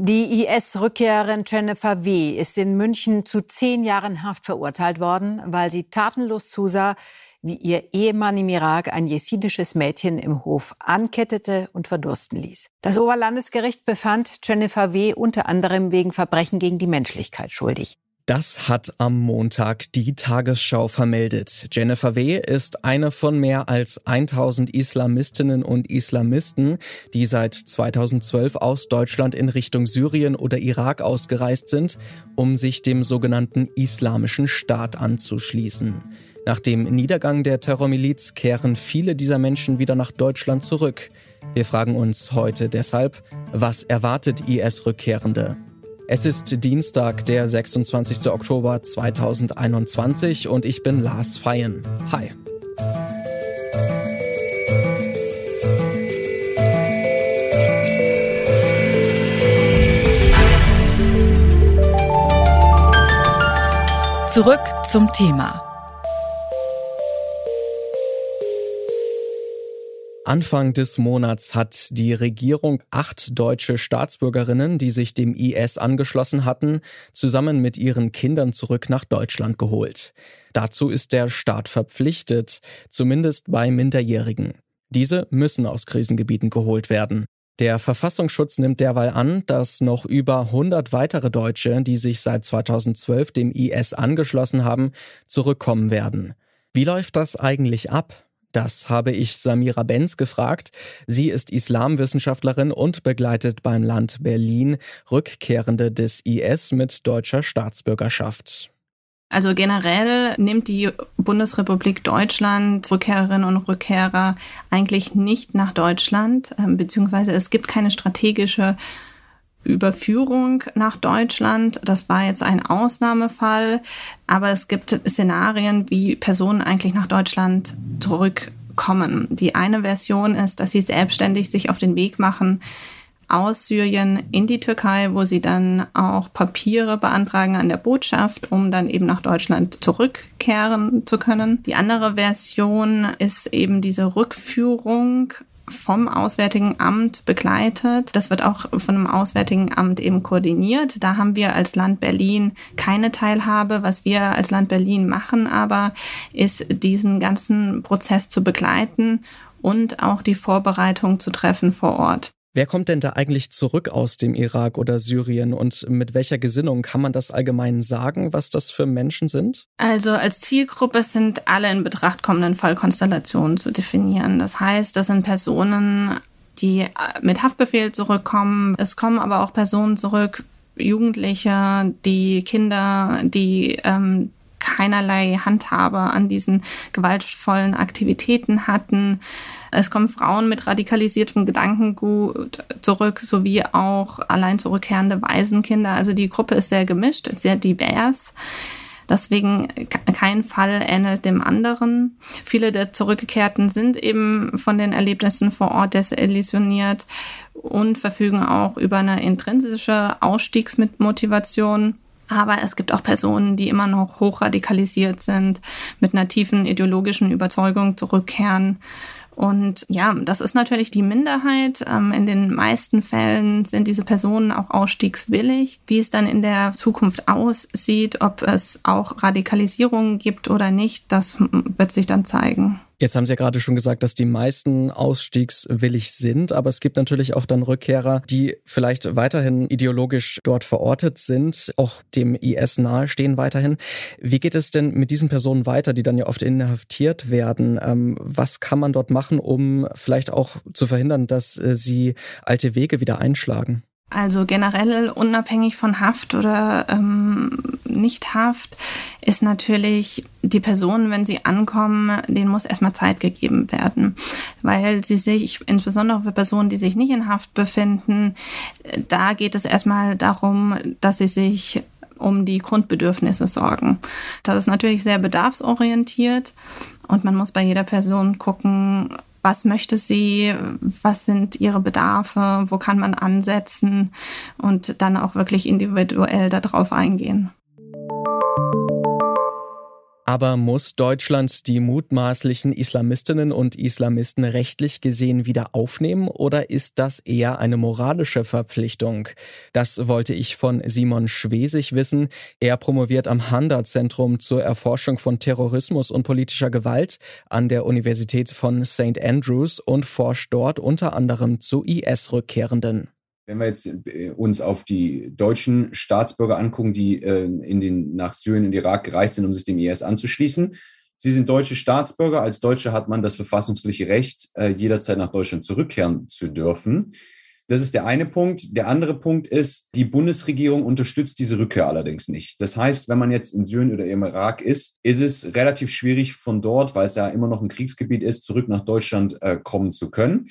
Die IS-Rückkehrerin Jennifer W. ist in München zu zehn Jahren Haft verurteilt worden, weil sie tatenlos zusah, wie ihr Ehemann im Irak ein jesidisches Mädchen im Hof ankettete und verdursten ließ. Das Oberlandesgericht befand Jennifer W. unter anderem wegen Verbrechen gegen die Menschlichkeit schuldig. Das hat am Montag die Tagesschau vermeldet. Jennifer W. ist eine von mehr als 1000 Islamistinnen und Islamisten, die seit 2012 aus Deutschland in Richtung Syrien oder Irak ausgereist sind, um sich dem sogenannten Islamischen Staat anzuschließen. Nach dem Niedergang der Terrormiliz kehren viele dieser Menschen wieder nach Deutschland zurück. Wir fragen uns heute deshalb, was erwartet IS-Rückkehrende? Es ist Dienstag, der 26. Oktober 2021 und ich bin Lars Feyen. Hi. Zurück zum Thema. Anfang des Monats hat die Regierung acht deutsche Staatsbürgerinnen, die sich dem IS angeschlossen hatten, zusammen mit ihren Kindern zurück nach Deutschland geholt. Dazu ist der Staat verpflichtet, zumindest bei Minderjährigen. Diese müssen aus Krisengebieten geholt werden. Der Verfassungsschutz nimmt derweil an, dass noch über 100 weitere Deutsche, die sich seit 2012 dem IS angeschlossen haben, zurückkommen werden. Wie läuft das eigentlich ab? Das habe ich Samira Benz gefragt. Sie ist Islamwissenschaftlerin und begleitet beim Land Berlin Rückkehrende des IS mit deutscher Staatsbürgerschaft. Also generell nimmt die Bundesrepublik Deutschland Rückkehrerinnen und Rückkehrer eigentlich nicht nach Deutschland, ähm, beziehungsweise es gibt keine strategische Überführung nach Deutschland. Das war jetzt ein Ausnahmefall, aber es gibt Szenarien, wie Personen eigentlich nach Deutschland zurückkommen. Die eine Version ist, dass sie selbstständig sich auf den Weg machen aus Syrien in die Türkei, wo sie dann auch Papiere beantragen an der Botschaft, um dann eben nach Deutschland zurückkehren zu können. Die andere Version ist eben diese Rückführung vom Auswärtigen Amt begleitet. Das wird auch von dem Auswärtigen Amt eben koordiniert. Da haben wir als Land Berlin keine Teilhabe. Was wir als Land Berlin machen aber, ist diesen ganzen Prozess zu begleiten und auch die Vorbereitung zu treffen vor Ort. Wer kommt denn da eigentlich zurück aus dem Irak oder Syrien und mit welcher Gesinnung kann man das allgemein sagen, was das für Menschen sind? Also als Zielgruppe sind alle in Betracht kommenden Fallkonstellationen zu definieren. Das heißt, das sind Personen, die äh, mit Haftbefehl zurückkommen. Es kommen aber auch Personen zurück, Jugendliche, die Kinder, die ähm, keinerlei Handhabe an diesen gewaltvollen Aktivitäten hatten. Es kommen Frauen mit radikalisiertem Gedankengut zurück, sowie auch allein zurückkehrende Waisenkinder. Also die Gruppe ist sehr gemischt, sehr divers. Deswegen kein Fall ähnelt dem anderen. Viele der Zurückgekehrten sind eben von den Erlebnissen vor Ort desillusioniert und verfügen auch über eine intrinsische Ausstiegsmotivation. Aber es gibt auch Personen, die immer noch hochradikalisiert sind, mit einer tiefen ideologischen Überzeugung zurückkehren. Und ja, das ist natürlich die Minderheit. Ähm, in den meisten Fällen sind diese Personen auch ausstiegswillig. Wie es dann in der Zukunft aussieht, ob es auch Radikalisierungen gibt oder nicht, das wird sich dann zeigen. Jetzt haben Sie ja gerade schon gesagt, dass die meisten ausstiegswillig sind, aber es gibt natürlich auch dann Rückkehrer, die vielleicht weiterhin ideologisch dort verortet sind, auch dem IS nahestehen weiterhin. Wie geht es denn mit diesen Personen weiter, die dann ja oft inhaftiert werden? Ähm, was kann man dort machen, um vielleicht auch zu verhindern, dass äh, sie alte Wege wieder einschlagen? Also generell unabhängig von Haft oder ähm, Nicht-Haft ist natürlich die Person, wenn sie ankommen, denen muss erstmal Zeit gegeben werden, weil sie sich, insbesondere für Personen, die sich nicht in Haft befinden, da geht es erstmal darum, dass sie sich um die Grundbedürfnisse sorgen. Das ist natürlich sehr bedarfsorientiert und man muss bei jeder Person gucken, was möchte sie, was sind ihre Bedarfe, wo kann man ansetzen und dann auch wirklich individuell darauf eingehen. Aber muss Deutschland die mutmaßlichen Islamistinnen und Islamisten rechtlich gesehen wieder aufnehmen oder ist das eher eine moralische Verpflichtung? Das wollte ich von Simon Schwesig wissen. Er promoviert am Handa-Zentrum zur Erforschung von Terrorismus und politischer Gewalt an der Universität von St. Andrews und forscht dort unter anderem zu IS-Rückkehrenden. Wenn wir jetzt äh, uns auf die deutschen Staatsbürger angucken, die äh, in den, nach Syrien und Irak gereist sind, um sich dem IS anzuschließen, sie sind deutsche Staatsbürger. Als Deutsche hat man das verfassungsliche Recht, äh, jederzeit nach Deutschland zurückkehren zu dürfen. Das ist der eine Punkt. Der andere Punkt ist, die Bundesregierung unterstützt diese Rückkehr allerdings nicht. Das heißt, wenn man jetzt in Syrien oder im Irak ist, ist es relativ schwierig von dort, weil es ja immer noch ein Kriegsgebiet ist, zurück nach Deutschland äh, kommen zu können.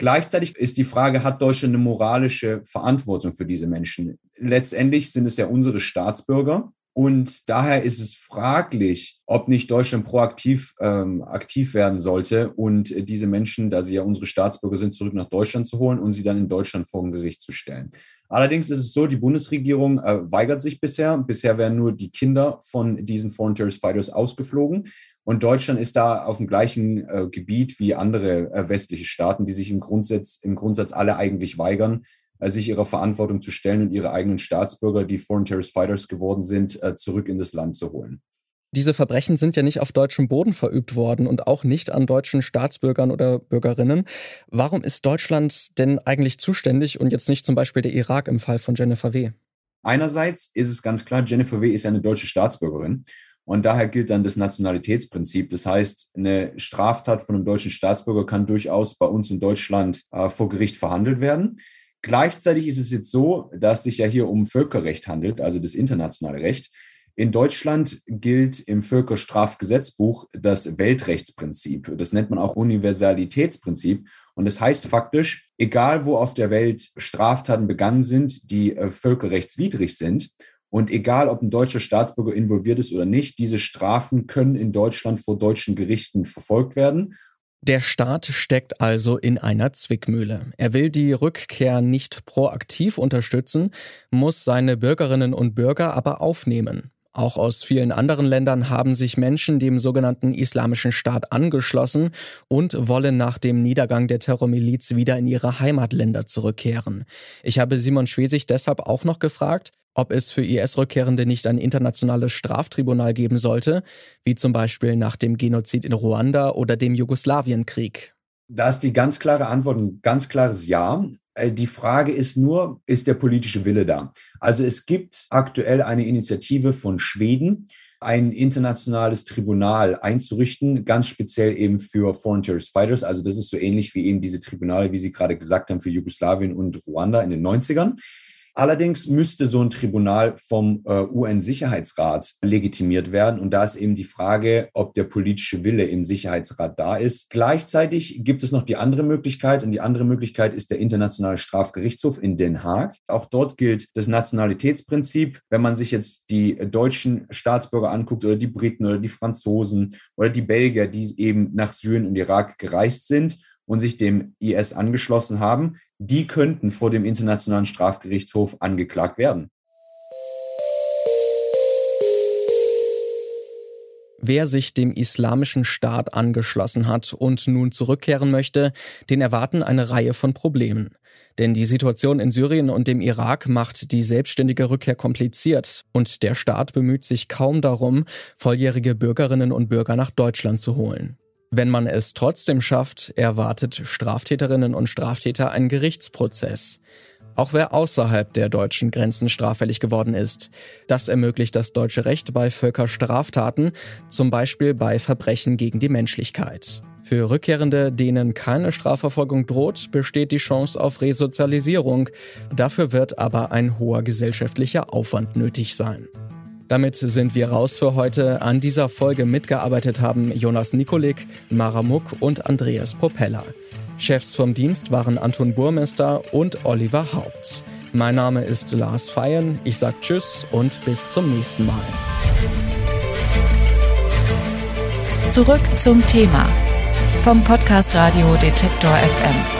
Gleichzeitig ist die Frage, hat Deutschland eine moralische Verantwortung für diese Menschen? Letztendlich sind es ja unsere Staatsbürger. Und daher ist es fraglich, ob nicht Deutschland proaktiv ähm, aktiv werden sollte und diese Menschen, da sie ja unsere Staatsbürger sind, zurück nach Deutschland zu holen und sie dann in Deutschland vor ein Gericht zu stellen. Allerdings ist es so, die Bundesregierung äh, weigert sich bisher. Bisher werden nur die Kinder von diesen Foreign Terrorist Fighters ausgeflogen. Und Deutschland ist da auf dem gleichen äh, Gebiet wie andere äh, westliche Staaten, die sich im Grundsatz, im Grundsatz alle eigentlich weigern, äh, sich ihrer Verantwortung zu stellen und ihre eigenen Staatsbürger, die Foreign Terrorist Fighters geworden sind, äh, zurück in das Land zu holen. Diese Verbrechen sind ja nicht auf deutschem Boden verübt worden und auch nicht an deutschen Staatsbürgern oder Bürgerinnen. Warum ist Deutschland denn eigentlich zuständig und jetzt nicht zum Beispiel der Irak im Fall von Jennifer W.? Einerseits ist es ganz klar, Jennifer W. ist eine deutsche Staatsbürgerin und daher gilt dann das Nationalitätsprinzip. Das heißt, eine Straftat von einem deutschen Staatsbürger kann durchaus bei uns in Deutschland äh, vor Gericht verhandelt werden. Gleichzeitig ist es jetzt so, dass es sich ja hier um Völkerrecht handelt, also das internationale Recht. In Deutschland gilt im Völkerstrafgesetzbuch das Weltrechtsprinzip. Das nennt man auch Universalitätsprinzip. Und das heißt faktisch, egal wo auf der Welt Straftaten begangen sind, die äh, völkerrechtswidrig sind, und egal, ob ein deutscher Staatsbürger involviert ist oder nicht, diese Strafen können in Deutschland vor deutschen Gerichten verfolgt werden. Der Staat steckt also in einer Zwickmühle. Er will die Rückkehr nicht proaktiv unterstützen, muss seine Bürgerinnen und Bürger aber aufnehmen. Auch aus vielen anderen Ländern haben sich Menschen dem sogenannten Islamischen Staat angeschlossen und wollen nach dem Niedergang der Terrormiliz wieder in ihre Heimatländer zurückkehren. Ich habe Simon Schwesig deshalb auch noch gefragt, ob es für IS-Rückkehrende nicht ein internationales Straftribunal geben sollte, wie zum Beispiel nach dem Genozid in Ruanda oder dem Jugoslawienkrieg. Da ist die ganz klare Antwort ein ganz klares Ja. Äh, die Frage ist nur, ist der politische Wille da? Also es gibt aktuell eine Initiative von Schweden, ein internationales Tribunal einzurichten, ganz speziell eben für Foreign Terrorist Fighters. Also das ist so ähnlich wie eben diese Tribunale, wie Sie gerade gesagt haben, für Jugoslawien und Ruanda in den 90ern. Allerdings müsste so ein Tribunal vom äh, UN-Sicherheitsrat legitimiert werden. Und da ist eben die Frage, ob der politische Wille im Sicherheitsrat da ist. Gleichzeitig gibt es noch die andere Möglichkeit. Und die andere Möglichkeit ist der Internationale Strafgerichtshof in Den Haag. Auch dort gilt das Nationalitätsprinzip. Wenn man sich jetzt die deutschen Staatsbürger anguckt oder die Briten oder die Franzosen oder die Belgier, die eben nach Syrien und Irak gereist sind und sich dem IS angeschlossen haben, die könnten vor dem Internationalen Strafgerichtshof angeklagt werden. Wer sich dem islamischen Staat angeschlossen hat und nun zurückkehren möchte, den erwarten eine Reihe von Problemen. Denn die Situation in Syrien und dem Irak macht die selbstständige Rückkehr kompliziert und der Staat bemüht sich kaum darum, volljährige Bürgerinnen und Bürger nach Deutschland zu holen. Wenn man es trotzdem schafft, erwartet Straftäterinnen und Straftäter einen Gerichtsprozess. Auch wer außerhalb der deutschen Grenzen straffällig geworden ist. Das ermöglicht das deutsche Recht bei Völkerstraftaten, zum Beispiel bei Verbrechen gegen die Menschlichkeit. Für Rückkehrende, denen keine Strafverfolgung droht, besteht die Chance auf Resozialisierung. Dafür wird aber ein hoher gesellschaftlicher Aufwand nötig sein. Damit sind wir raus für heute. An dieser Folge mitgearbeitet haben Jonas Nikolik, Mara Muck und Andreas Propeller. Chefs vom Dienst waren Anton Burmester und Oliver Haupt. Mein Name ist Lars Feyen. Ich sage Tschüss und bis zum nächsten Mal. Zurück zum Thema vom Podcast Radio Detektor FM.